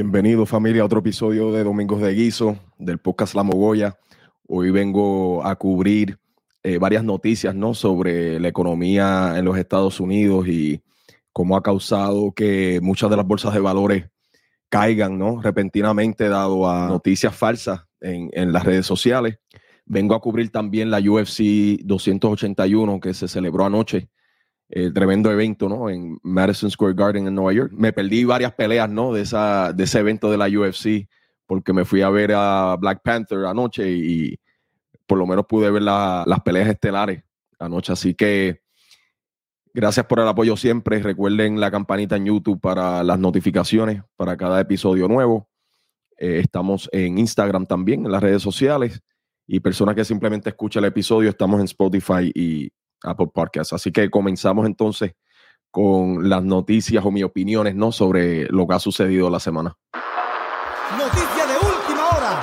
Bienvenido familia a otro episodio de Domingos de Guiso del podcast La Mogoya. Hoy vengo a cubrir eh, varias noticias ¿no? sobre la economía en los Estados Unidos y cómo ha causado que muchas de las bolsas de valores caigan ¿no? repentinamente dado a noticias falsas en, en las redes sociales. Vengo a cubrir también la UFC 281 que se celebró anoche eh, tremendo evento, ¿no? En Madison Square Garden en Nueva York. Me perdí varias peleas, ¿no? De, esa, de ese evento de la UFC, porque me fui a ver a Black Panther anoche y por lo menos pude ver las peleas estelares anoche. Así que gracias por el apoyo siempre. Recuerden la campanita en YouTube para las notificaciones para cada episodio nuevo. Eh, estamos en Instagram también, en las redes sociales. Y personas que simplemente escuchan el episodio, estamos en Spotify y Apple Podcast. Así que comenzamos entonces con las noticias o mis opiniones ¿no? sobre lo que ha sucedido la semana. Noticia de última hora.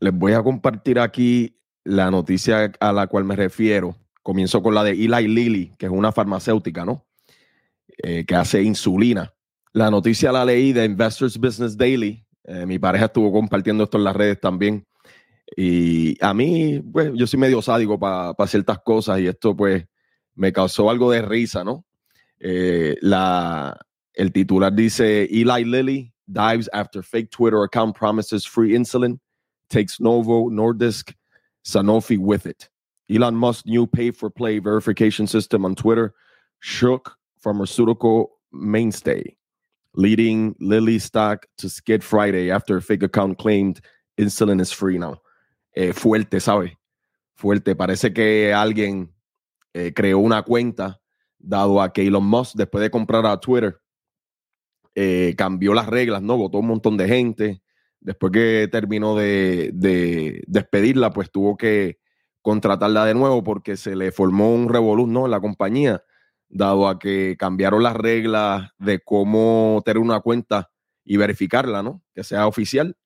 Les voy a compartir aquí la noticia a la cual me refiero. Comienzo con la de Eli Lilly, que es una farmacéutica, ¿no? Eh, que hace insulina. La noticia la leí de Investors Business Daily. Eh, mi pareja estuvo compartiendo esto en las redes también. Y a mí, pues, yo soy medio sádico para ciertas cosas y esto, pues, me causó algo de risa, ¿no? Eh, la, el titular dice, Eli Lilly dives after fake Twitter account promises free insulin, takes Novo, Nordisk, Sanofi with it. Elon Musk's new pay-for-play verification system on Twitter shook pharmaceutical mainstay, leading Lilly stock to skid Friday after a fake account claimed insulin is free now. Eh, fuerte, ¿sabes? Fuerte. Parece que alguien eh, creó una cuenta, dado a que Elon Musk, después de comprar a Twitter, eh, cambió las reglas, ¿no? Votó un montón de gente. Después que terminó de, despedirla, pues tuvo que contratarla de nuevo porque se le formó un revolú, ¿no? En la compañía, dado a que cambiaron las reglas de cómo tener una cuenta y verificarla, ¿no? Que sea oficial.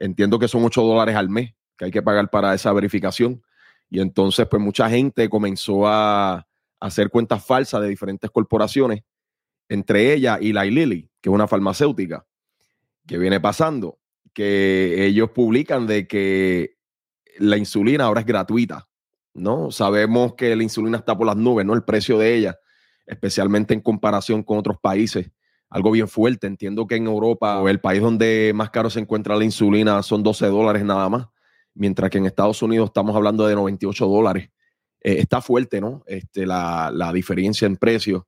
Entiendo que son 8 dólares al mes que hay que pagar para esa verificación. Y entonces, pues mucha gente comenzó a, hacer cuentas falsas de diferentes corporaciones, entre ellas Eli Lilly, que es una farmacéutica, que viene pasando, que ellos publican de que la insulina ahora es gratuita, ¿no? Sabemos que la insulina está por las nubes, ¿no? El precio de ella, especialmente en comparación con otros países, algo bien fuerte. Entiendo que en Europa, o el país donde más caro se encuentra la insulina, son 12 dólares nada más mientras que en Estados Unidos estamos hablando de 98 dólares. Eh, está fuerte, ¿no? Este, la, diferencia en precios.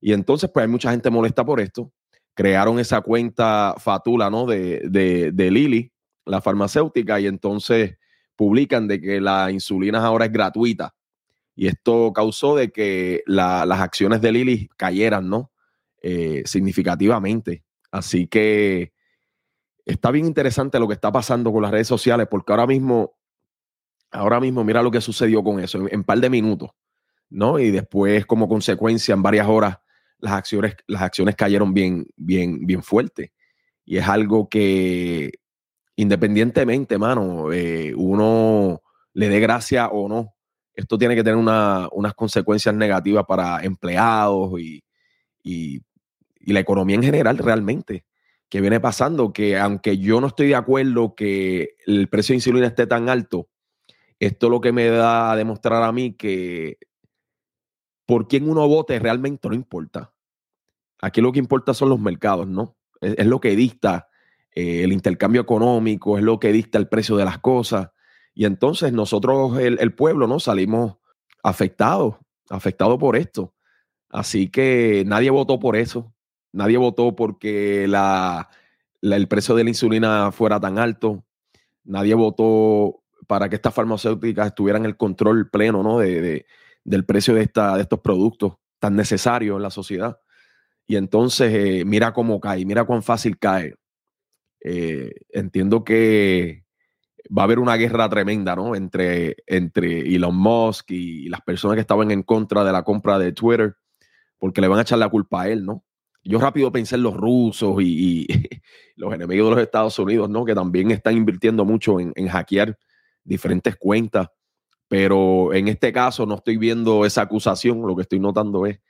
Y entonces, pues hay mucha gente molesta por esto. Crearon esa cuenta fatula, ¿no? De, de, Lilly, la farmacéutica, y entonces publican de que la insulina ahora es gratuita. Y esto causó de que las acciones de Lilly cayeran, ¿no? Eh, significativamente. Así que está bien interesante lo que está pasando con las redes sociales, porque ahora mismo, ahora mismo, mira lo que sucedió con eso, en, un par de minutos, ¿no? Y después, como consecuencia, en varias horas, las acciones, las acciones cayeron bien, bien, bien fuerte. Y es algo que, independientemente, mano, eh, uno le dé gracia o no, esto tiene que tener unas consecuencias negativas para empleados y, y la economía en general realmente que viene pasando, que aunque yo no estoy de acuerdo que el precio de insulina esté tan alto, esto lo que me da a demostrar a mí que por quién uno vote realmente no importa. Aquí lo que importa son los mercados, ¿no? Es, lo que dicta eh, el intercambio económico, es lo que dicta el precio de las cosas. Y entonces nosotros, el, el pueblo, ¿no? Salimos afectados, afectados por esto. Así que nadie votó por eso. Nadie votó porque el precio de la insulina fuera tan alto. Nadie votó para que estas farmacéuticas tuvieran el control pleno ¿no? de, del precio de, esta, de estos productos tan necesarios en la sociedad. Y entonces, eh, mira cómo cae, mira cuán fácil cae. Eh, entiendo que va a haber una guerra tremenda, ¿no? Entre, entre Elon Musk y las personas que estaban en contra de la compra de Twitter, porque le van a echar la culpa a él, ¿no? Yo rápido pensé en los rusos y, los enemigos de los Estados Unidos, ¿no? Que también están invirtiendo mucho en, hackear diferentes cuentas. Pero en este caso no estoy viendo esa acusación. Lo que estoy notando es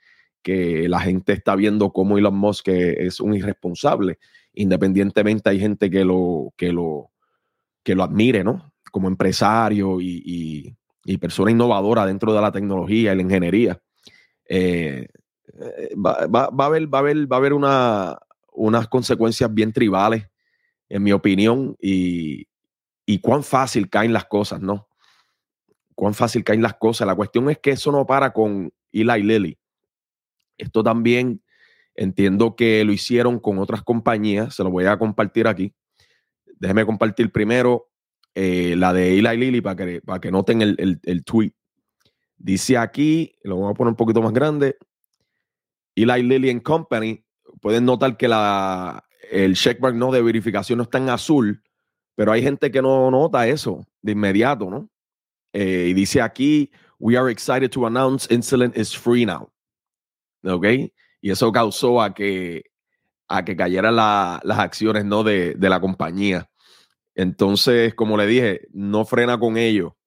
que la gente está viendo cómo Elon Musk es un irresponsable. Independientemente hay gente que lo, que lo, que lo admire, ¿no? Como empresario y, persona innovadora dentro de la tecnología y la ingeniería. Eh, eh, va, a haber, va a haber, va a haber una, unas consecuencias bien tribales, en mi opinión, y, y cuán fácil caen las cosas, ¿no? Cuán fácil caen las cosas. La cuestión es que eso no para con Eli Lilly. Esto también entiendo que lo hicieron con otras compañías, se lo voy a compartir aquí. Déjeme compartir primero eh, la de Eli Lilly para que, para que noten el, el tweet. Dice aquí, lo voy a poner un poquito más grande, Eli Lilly and Company, pueden notar que la, el checkmark no de verificación no está en azul, pero hay gente que no nota eso de inmediato, ¿no? Eh, y dice aquí, we are excited to announce insulin is free now. ¿Ok? Y eso causó a que, a que cayeran las acciones, ¿no? De, de la compañía. Entonces, como le dije, no frena con ello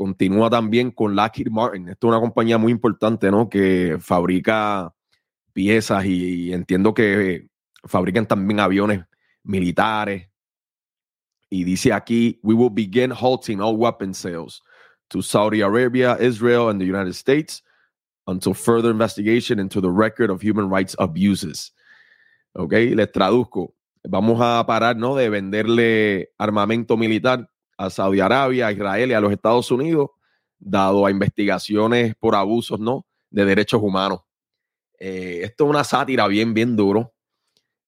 continúa también con Lockheed Martin. Esto es una compañía muy importante, ¿no? Que fabrica piezas y, entiendo que fabrican también aviones militares. Y dice aquí, we will begin halting all weapon sales to Saudi Arabia, Israel, and the United States until further investigation into the record of human rights abuses. Ok, les traduzco. Vamos a parar ¿no? de venderle armamento militar a Saudi Arabia, Israel y a los Estados Unidos, dado a investigaciones por abusos ¿no? de derechos humanos. Eh, esto es una sátira bien, bien duro.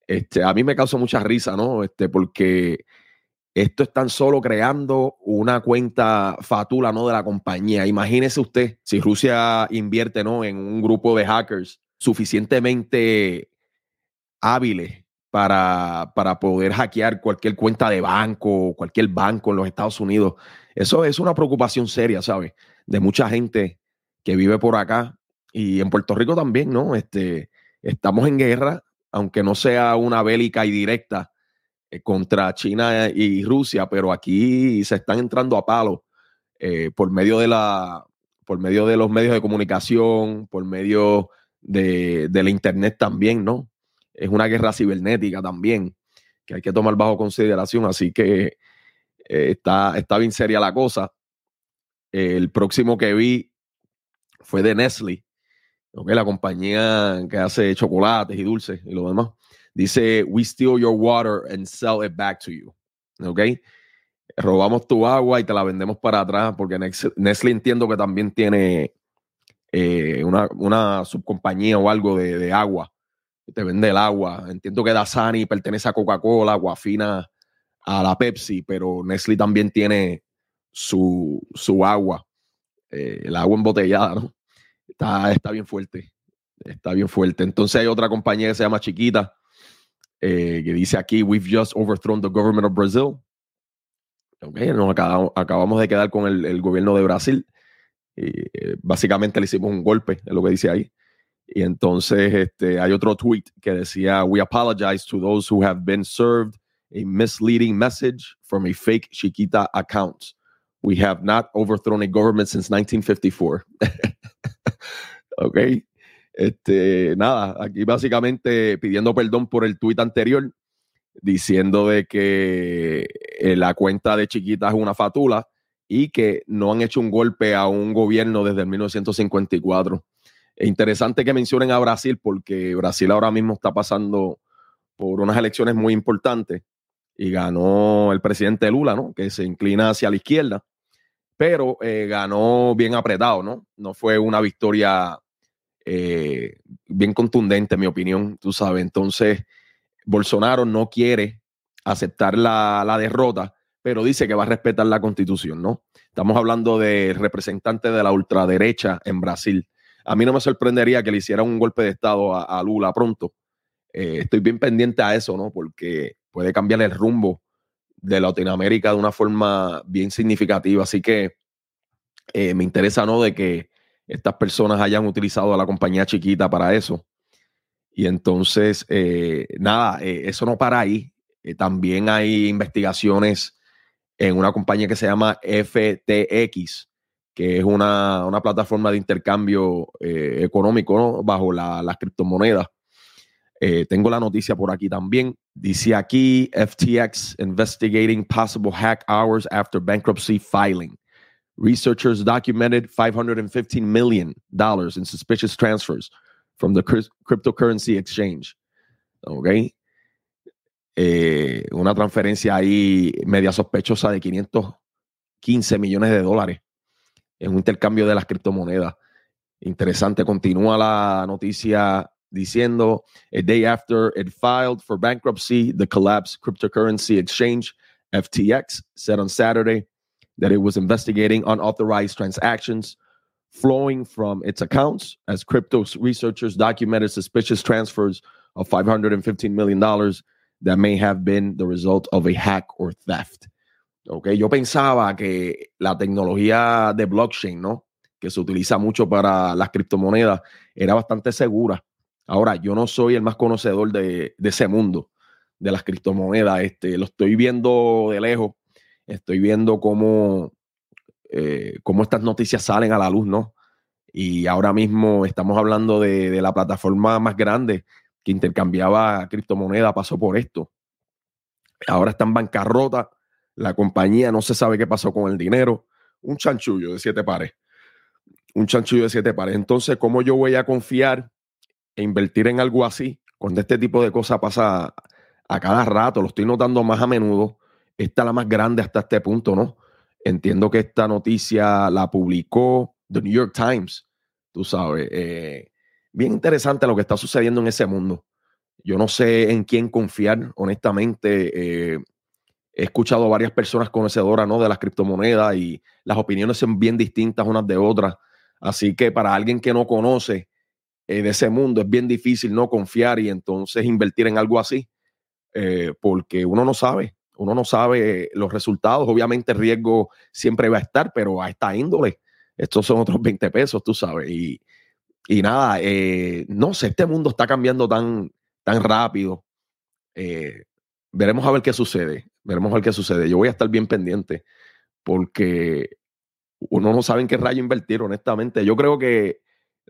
Este, a mí me causa mucha risa, ¿no? Este, porque esto es tan solo creando una cuenta fatula, ¿no? De la compañía. Imagínese usted si Rusia invierte, ¿no? En un grupo de hackers suficientemente hábiles para, para poder hackear cualquier cuenta de banco, cualquier banco en los Estados Unidos. Eso es una preocupación seria, ¿sabes? De mucha gente que vive por acá y en Puerto Rico también, ¿no? Este, estamos en guerra, aunque no sea una bélica y directa eh, contra China y Rusia, pero aquí se están entrando a palo eh, por medio de la por medio de los medios de comunicación, por medio de, la internet también, ¿no? Es una guerra cibernética también que hay que tomar bajo consideración, así que eh, está, está bien seria la cosa. el próximo que vi fue de Nestle, okay, la compañía que hace chocolates y dulces y lo demás, dice, we steal your water and sell it back to you. ¿Ok? Robamos tu agua y te la vendemos para atrás porque Nestle entiendo que también tiene eh, una, subcompañía o algo de, agua. Te vende el agua. Entiendo que Dasani pertenece a Coca-Cola, Guafina a la Pepsi, pero Nestle también tiene su, agua, eh, el agua embotellada, ¿no? Está, bien fuerte. Está bien fuerte. Entonces hay otra compañía que se llama Chiquita, eh, que dice aquí, we've just overthrown the government of Brazil. Okay, nos acabamos, de quedar con el, gobierno de Brasil. Eh, básicamente le hicimos un golpe, es lo que dice ahí. Y entonces este, hay otro tweet que decía, we apologize to those who have been served a misleading message from a fake Chiquita account. We have not overthrown a government since 1954. ok. Este, nada, aquí básicamente pidiendo perdón por el tuit anterior, diciendo de que eh, la cuenta de Chiquita es una fatula y que no han hecho un golpe a un gobierno desde el 1954. Es interesante que mencionen a Brasil porque Brasil ahora mismo está pasando por unas elecciones muy importantes y ganó el presidente Lula, ¿no? Que se inclina hacia la izquierda pero eh, ganó bien apretado, ¿no? No fue una victoria eh, bien contundente, en mi opinión, tú sabes. Entonces, Bolsonaro no quiere aceptar la, derrota, pero dice que va a respetar la constitución, ¿no? Estamos hablando de representante de la ultraderecha en Brasil. A mí no me sorprendería que le hicieran un golpe de Estado a, Lula pronto. Eh, estoy bien pendiente a eso, ¿no? Porque puede cambiar el rumbo de Latinoamérica de una forma bien significativa. Así que eh, me interesa, ¿no? De que estas personas hayan utilizado a la compañía chiquita para eso. Y entonces, eh, nada, eh, eso no para ahí. también hay investigaciones en una compañía que se llama FTX, que es una, plataforma de intercambio económico bajo las criptomonedas. Tengo la noticia por aquí también. Dice aquí FTX investigating possible hack hours after bankruptcy filing. Researchers documented $515 million in suspicious transfers from the cryptocurrency exchange. ¿Ok? Eh, una transferencia ahí media sospechosa de 515 millones de dólares en un intercambio de las criptomonedas. Interesante. Continúa la noticia diciendo, a day after it filed for bankruptcy, the collapsed cryptocurrency exchange, FTX, said on Saturday that it was investigating unauthorized transactions flowing from its accounts as crypto researchers documented suspicious transfers of $515 million that may have been the result of a hack or theft. Okay, yo pensaba que la tecnología de blockchain, ¿no? Que se utiliza mucho para las criptomonedas, era bastante segura. Ahora, yo no soy el más conocedor de, ese mundo, de las criptomonedas. Este, lo estoy viendo de lejos. Estoy viendo cómo, eh, cómo estas noticias salen a la luz, ¿no? Y ahora mismo estamos hablando de, de la plataforma más grande que intercambiaba criptomonedas, pasó por esto. Ahora está en bancarrota la compañía no se sabe qué pasó con el dinero. Un chanchullo de siete pares. Un chanchullo de siete pares. Entonces, ¿cómo yo voy a confiar e invertir en algo así cuando este tipo de cosas pasa a cada rato? Lo estoy notando más a menudo. Esta es la más grande hasta este punto, ¿no? Entiendo que esta noticia la publicó The New York Times, tú sabes. Eh, bien interesante lo que está sucediendo en ese mundo. Yo no sé en quién confiar, honestamente. Eh, he escuchado a varias personas conocedoras ¿no? de las criptomonedas y las opiniones son bien distintas unas de otras. Así que para alguien que no conoce eh, de ese mundo es bien difícil no confiar y entonces invertir en algo así, eh, porque uno no sabe, uno no sabe los resultados. Obviamente el riesgo siempre va a estar, pero a esta índole, estos son otros 20 pesos, tú sabes. Y, y nada, eh, no sé, este mundo está cambiando tan, tan rápido. veremos a ver qué sucede. Veremos a ver qué sucede. Yo voy a estar bien pendiente porque uno no sabe en qué rayo invertir, honestamente. Yo creo que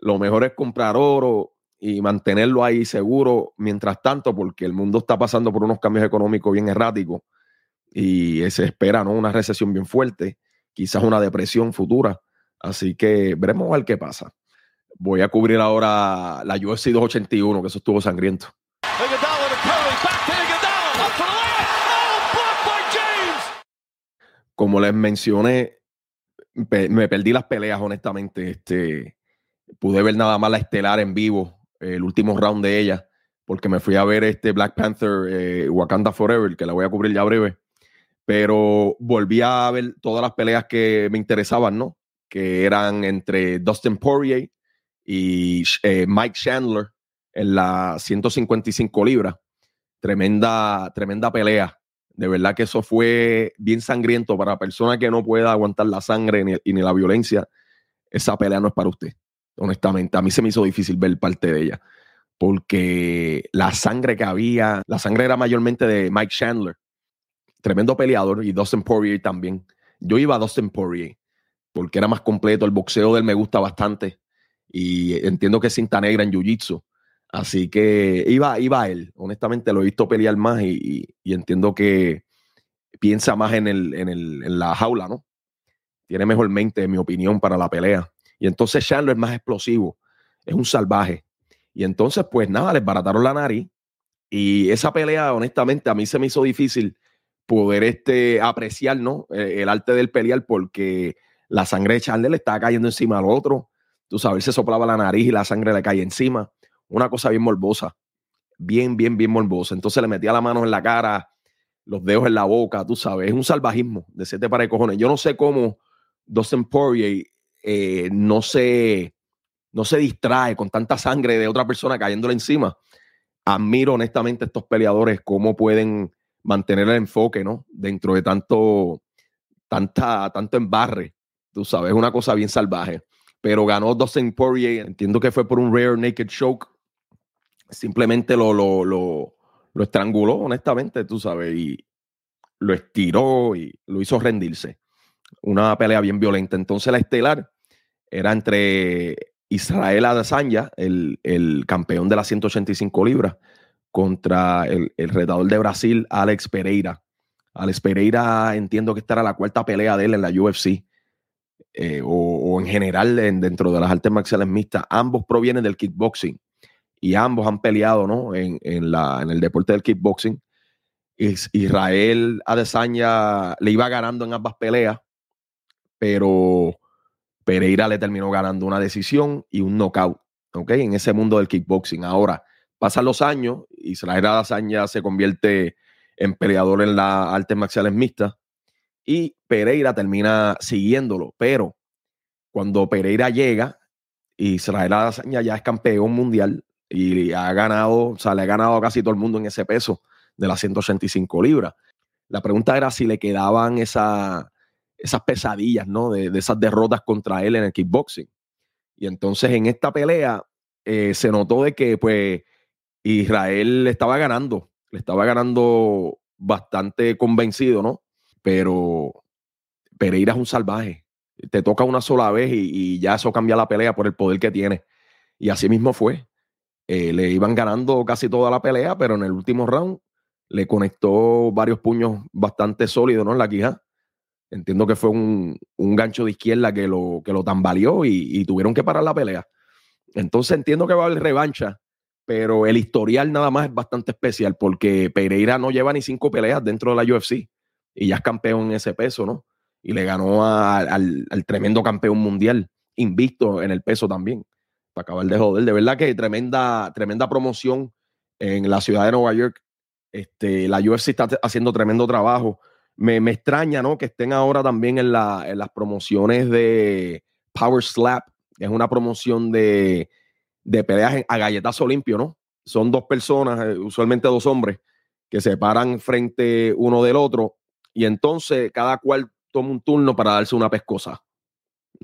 lo mejor es comprar oro y mantenerlo ahí seguro mientras tanto, porque el mundo está pasando por unos cambios económicos bien erráticos y se espera ¿no? una recesión bien fuerte, quizás una depresión futura. Así que veremos a ver qué pasa. Voy a cubrir ahora la UFC 281, que eso estuvo sangriento. como les mencioné, me perdí las peleas, honestamente. Este, pude ver nada más la estelar en vivo, el último round de ella, porque me fui a ver este Black Panther eh, Wakanda Forever, que la voy a cubrir ya breve. Pero volví a ver todas las peleas que me interesaban, ¿no? Que eran entre Dustin Poirier y eh, Mike Chandler en la 155 libras. Tremenda, tremenda pelea. De verdad que eso fue bien sangriento para persona que no pueda aguantar la sangre ni, ni la violencia. Esa pelea no es para usted, honestamente. A mí se me hizo difícil ver parte de ella porque la sangre que había, la sangre era mayormente de Mike Chandler, tremendo peleador, y Dustin Poirier también. Yo iba a Dustin Poirier porque era más completo, el boxeo de él me gusta bastante y entiendo que es cinta negra en Jiu-Jitsu. Así que iba, iba a él. Honestamente lo he visto pelear más y, entiendo que piensa más en, el, en, el, en, la jaula, ¿no? Tiene mejor mente, en mi opinión, para la pelea. Y entonces Chandler es más explosivo, es un salvaje. Y entonces, pues nada, les barataron la nariz. Y esa pelea, honestamente, a mí se me hizo difícil poder este, apreciar, ¿no? El, arte del pelear porque la sangre de Chandler le estaba cayendo encima al otro. Tú sabes, se soplaba la nariz y la sangre le caía encima una cosa bien morbosa, bien, bien, bien morbosa. Entonces le metía la mano en la cara, los dedos en la boca, tú sabes, es un salvajismo de siete para de cojones. Yo no sé cómo Dustin Poirier eh, no, se, no se distrae con tanta sangre de otra persona cayéndole encima. Admiro honestamente estos peleadores cómo pueden mantener el enfoque, ¿no? Dentro de tanto, tanta, tanto embarre, tú sabes, es una cosa bien salvaje. Pero ganó Dustin Poirier, entiendo que fue por un rare naked choke simplemente lo, lo, lo, lo estranguló, honestamente, tú sabes, y lo estiró y lo hizo rendirse. una pelea bien violenta. Entonces la estelar era entre Israel Adesanya, el, el campeón de las 185 libras, contra el, el, retador de Brasil, Alex Pereira. Alex Pereira entiendo que esta era la cuarta pelea de él en la UFC. Eh, o, en general dentro de las artes marciales mixtas, ambos provienen del kickboxing y ambos han peleado ¿no? en, la, en el deporte del kickboxing. Israel Adesanya le iba ganando en ambas peleas, pero Pereira le terminó ganando una decisión y un knockout, ¿ok? En ese mundo del kickboxing. Ahora, pasan los años, Israel Adesanya se convierte en peleador en las artes marciales mixtas y Pereira termina siguiéndolo, pero cuando Pereira llega, Israel Adesanya ya es campeón mundial y ha ganado, o sea, le ha ganado a casi todo el mundo en ese peso de las 185 libras. La pregunta era si le quedaban esas pesadillas, ¿no? De, esas derrotas contra él en el kickboxing. Y entonces en esta pelea eh, se notó de que, pues, Israel le estaba ganando, le estaba ganando bastante convencido, ¿no? Pero Pereira es un salvaje. Te toca una sola vez y, ya eso cambia la pelea por el poder que tiene. Y así mismo fue. Eh, le iban ganando casi toda la pelea, pero en el último round le conectó varios puños bastante sólidos ¿no? en la quija. Entiendo que fue un, gancho de izquierda que lo, que lo tambaleó y, tuvieron que parar la pelea. Entonces entiendo que va a haber revancha, pero el historial nada más es bastante especial porque Pereira no lleva ni cinco peleas dentro de la UFC y ya es campeón en ese peso, ¿no? Y le ganó al, al tremendo campeón mundial, invicto en el peso también para acabar de joder. De verdad que tremenda, tremenda promoción en la ciudad de Nueva York. Este, la UFC está haciendo tremendo trabajo. Me, extraña, ¿no? Que estén ahora también en, las promociones de Power Slap, es una promoción de, de peleas a galletazo limpio, ¿no? Son dos personas, eh, usualmente dos hombres, que se paran frente uno del otro y entonces cada cual toma un turno para darse una pescosa.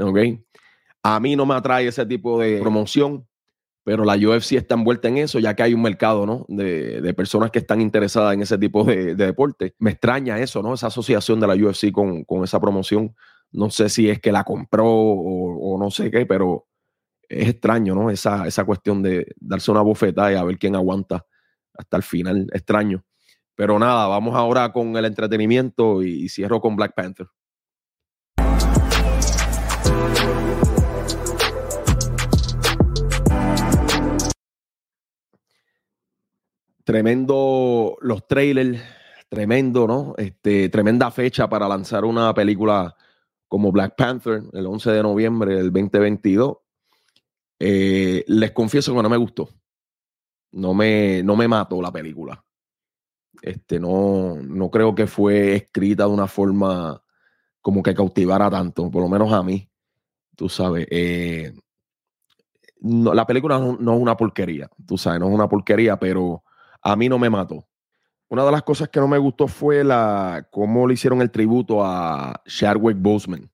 ¿Ok? A mí no me atrae ese tipo de promoción, pero la UFC está envuelta en eso, ya que hay un mercado, ¿no? De, personas que están interesadas en ese tipo de, deporte. Me extraña eso, ¿no? Esa asociación de la UFC con, esa promoción. No sé si es que la compró o, no sé qué, pero es extraño, ¿no? Esa, esa cuestión de darse una bofetada y a ver quién aguanta hasta el final. Extraño. Pero nada, vamos ahora con el entretenimiento y cierro con Black Panther. Tremendo los trailers, tremendo, ¿no? Este, tremenda fecha para lanzar una película como Black Panther el 11 de noviembre del 2022. Eh, les confieso que no me gustó. No me, no me mató la película. Este, no, no creo que fue escrita de una forma como que cautivara tanto, por lo menos a mí. Tú sabes, eh, la película no, no, es una porquería, tú sabes, no es una porquería, pero a mí no me mató. Una de las cosas que no me gustó fue la cómo le hicieron el tributo a Chadwick Boseman.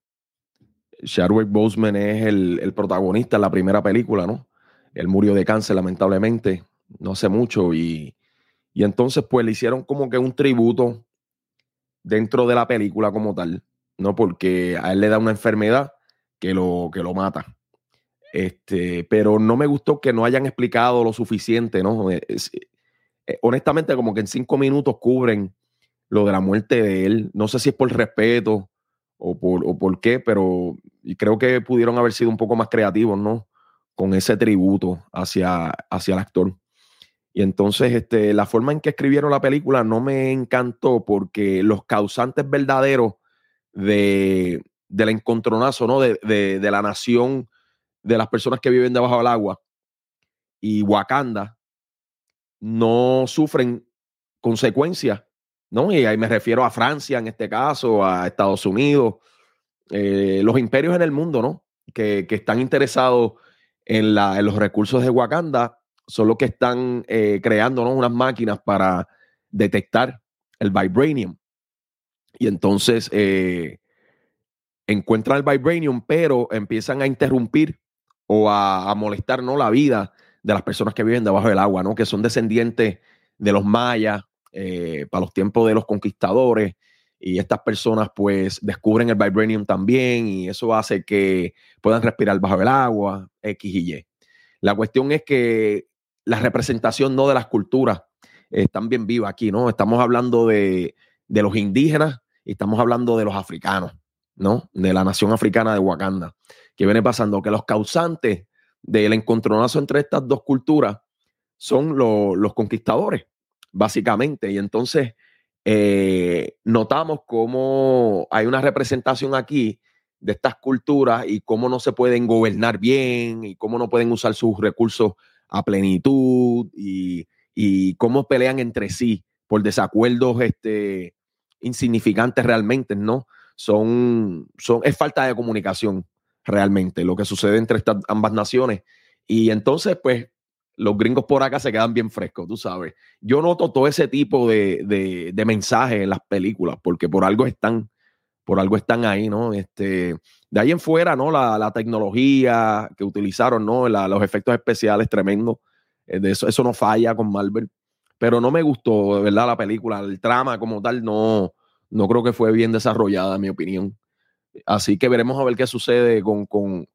Chadwick Boseman es el, protagonista en la primera película, ¿no? Él murió de cáncer, lamentablemente, no hace mucho. Y, y entonces, pues le hicieron como que un tributo dentro de la película como tal, ¿no? Porque a él le da una enfermedad que lo, que lo mata. Este, pero no me gustó que no hayan explicado lo suficiente, ¿no? Eh, honestamente, como que en cinco minutos cubren lo de la muerte de él. No sé si es por respeto o por, o por qué, pero creo que pudieron haber sido un poco más creativos, ¿no? Con ese tributo hacia, hacia el actor. Y entonces, este, la forma en que escribieron la película no me encantó porque los causantes verdaderos de, del encontronazo, ¿no? De, de, la nación, de las personas que viven debajo del agua y Wakanda, no sufren consecuencias, ¿no? Y ahí me refiero a Francia en este caso, a Estados Unidos, eh, los imperios en el mundo, ¿no? Que, están interesados en, los recursos de Wakanda, son los que están eh, creando unas máquinas para detectar el vibranium. Y entonces eh, encuentran el vibranium, pero empiezan a interrumpir o a, a molestar ¿no? la vida de las personas que viven debajo del agua, ¿no? Que son descendientes de los mayas, eh, para los tiempos de los conquistadores, y estas personas pues descubren el vibranium también y eso hace que puedan respirar bajo el agua, X y Y. La cuestión es que la representación no de las culturas están bien vivas aquí, ¿no? Estamos hablando de, de los indígenas y estamos hablando de los africanos, ¿no? De la nación africana de Wakanda. ¿Qué viene pasando? Que los causantes del encontronazo entre estas dos culturas son los conquistadores, básicamente. Y entonces eh, notamos cómo hay una representación aquí de estas culturas y cómo no se pueden gobernar bien y cómo no pueden usar sus recursos a plenitud y, y cómo pelean entre sí por desacuerdos este, insignificantes realmente, ¿no? Son, son, es falta de comunicación realmente lo que sucede entre estas ambas naciones. Y entonces, pues, los gringos por acá se quedan bien frescos, tú sabes. Yo noto todo ese tipo de, de, mensajes en las películas, porque por algo están, por algo están ahí, ¿no? Este, de ahí en fuera, ¿no? La, tecnología que utilizaron, ¿no? los efectos especiales tremendos. Eh, de eso, eso no falla con Marvel. Pero no me gustó, de verdad, la película. El trama como tal no, no creo que fue bien desarrollada, en mi opinión. Así que veremos a ver qué sucede con, con,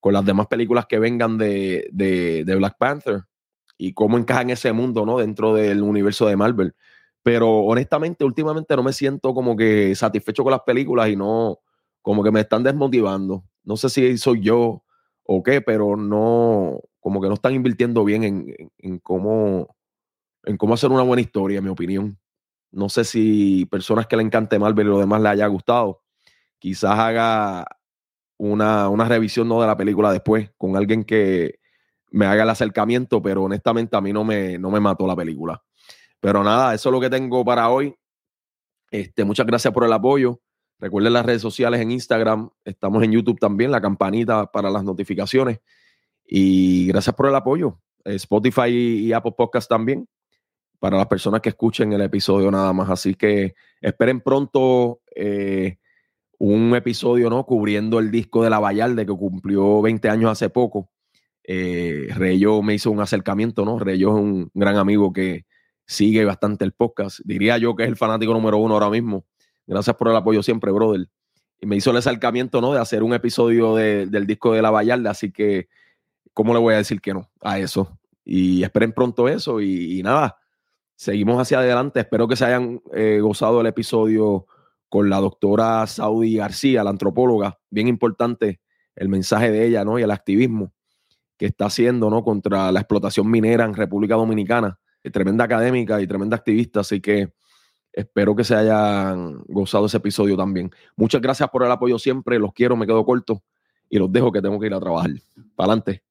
con las demás películas que vengan de, de, de, Black Panther y cómo encaja en ese mundo, ¿no? Dentro del universo de Marvel. Pero honestamente, últimamente no me siento como que satisfecho con las películas y no, como que me están desmotivando. No sé si soy yo o qué, pero no, como que no están invirtiendo bien en, en, cómo, en cómo hacer una buena historia, en mi opinión. No sé si personas que le encante Marvel y lo demás le haya gustado, quizás haga una, revisión ¿no? de la película después con alguien que me haga el acercamiento, pero honestamente a mí no me, no me mató la película. Pero nada, eso es lo que tengo para hoy. Este, muchas gracias por el apoyo. Recuerden las redes sociales en Instagram, estamos en YouTube también, la campanita para las notificaciones. Y gracias por el apoyo. Spotify y Apple Podcast también, para las personas que escuchen el episodio nada más. Así que esperen pronto eh, un episodio, ¿no? Cubriendo el disco de La Vallarde que cumplió 20 años hace poco. Eh, Reyo me hizo un acercamiento, ¿no? Reyo es un gran amigo que sigue bastante el podcast. Diría yo que es el fanático número uno ahora mismo. Gracias por el apoyo siempre, brother. Y me hizo el acercamiento, ¿no? De hacer un episodio del disco de La Vallarde. Así que, ¿cómo le voy a decir que no a eso? Y esperen pronto eso. Y, nada, seguimos hacia adelante. Espero que se hayan eh, gozado el episodio con la doctora Saudi García, la antropóloga, bien importante el mensaje de ella, ¿no? Y el activismo que está haciendo, ¿no? Contra la explotación minera en República Dominicana. Tremenda académica y tremenda activista, así que espero que se hayan gozado ese episodio también. Muchas gracias por el apoyo siempre, los quiero, me quedo corto y los dejo que tengo que ir a trabajar. Para adelante.